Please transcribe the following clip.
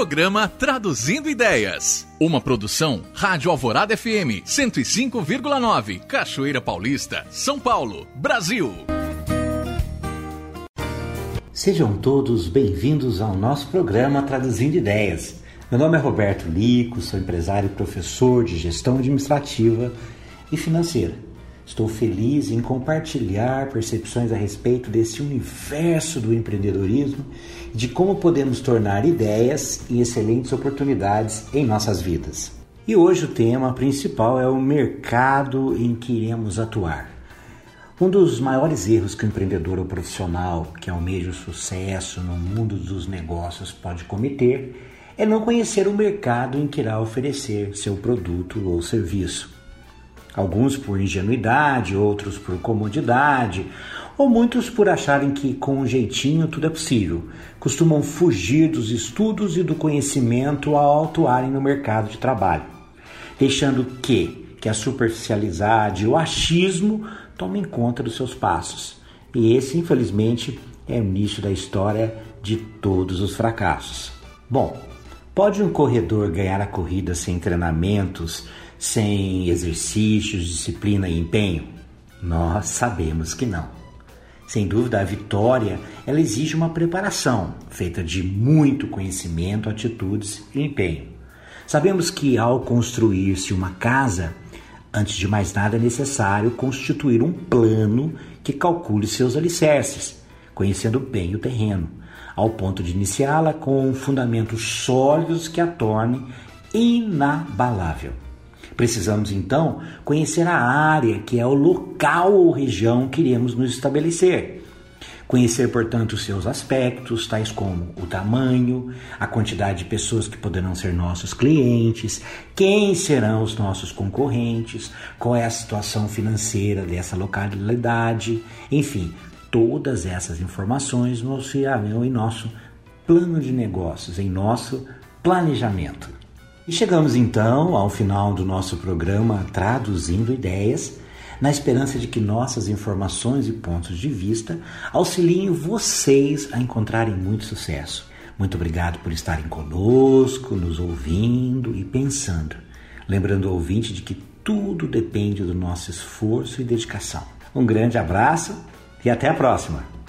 Programa Traduzindo Ideias. Uma produção Rádio Alvorada FM 105,9, Cachoeira Paulista, São Paulo, Brasil. Sejam todos bem-vindos ao nosso programa Traduzindo Ideias. Meu nome é Roberto Lico, sou empresário e professor de gestão administrativa e financeira. Estou feliz em compartilhar percepções a respeito desse universo do empreendedorismo e de como podemos tornar ideias em excelentes oportunidades em nossas vidas. E hoje o tema principal é o mercado em que iremos atuar. Um dos maiores erros que o empreendedor ou profissional que almeja o sucesso no mundo dos negócios pode cometer é não conhecer o mercado em que irá oferecer seu produto ou serviço. Alguns por ingenuidade, outros por comodidade, ou muitos por acharem que com um jeitinho tudo é possível. Costumam fugir dos estudos e do conhecimento ao atuarem no mercado de trabalho, deixando que, que a superficialidade e o achismo tomem conta dos seus passos. E esse, infelizmente, é o início da história de todos os fracassos. Bom, pode um corredor ganhar a corrida sem treinamentos, sem exercícios, disciplina e empenho? Nós sabemos que não. Sem dúvida, a vitória ela exige uma preparação feita de muito conhecimento, atitudes e empenho. Sabemos que ao construir-se uma casa, antes de mais nada é necessário constituir um plano que calcule seus alicerces, conhecendo bem o terreno, ao ponto de iniciá-la com fundamentos sólidos que a torne inabalável. Precisamos então conhecer a área, que é o local ou região que iremos nos estabelecer. Conhecer, portanto, os seus aspectos, tais como o tamanho, a quantidade de pessoas que poderão ser nossos clientes, quem serão os nossos concorrentes, qual é a situação financeira dessa localidade, enfim, todas essas informações nos auxiliarão em nosso plano de negócios, em nosso planejamento. E chegamos então ao final do nosso programa Traduzindo Ideias, na esperança de que nossas informações e pontos de vista auxiliem vocês a encontrarem muito sucesso. Muito obrigado por estarem conosco, nos ouvindo e pensando. Lembrando o ouvinte de que tudo depende do nosso esforço e dedicação. Um grande abraço e até a próxima!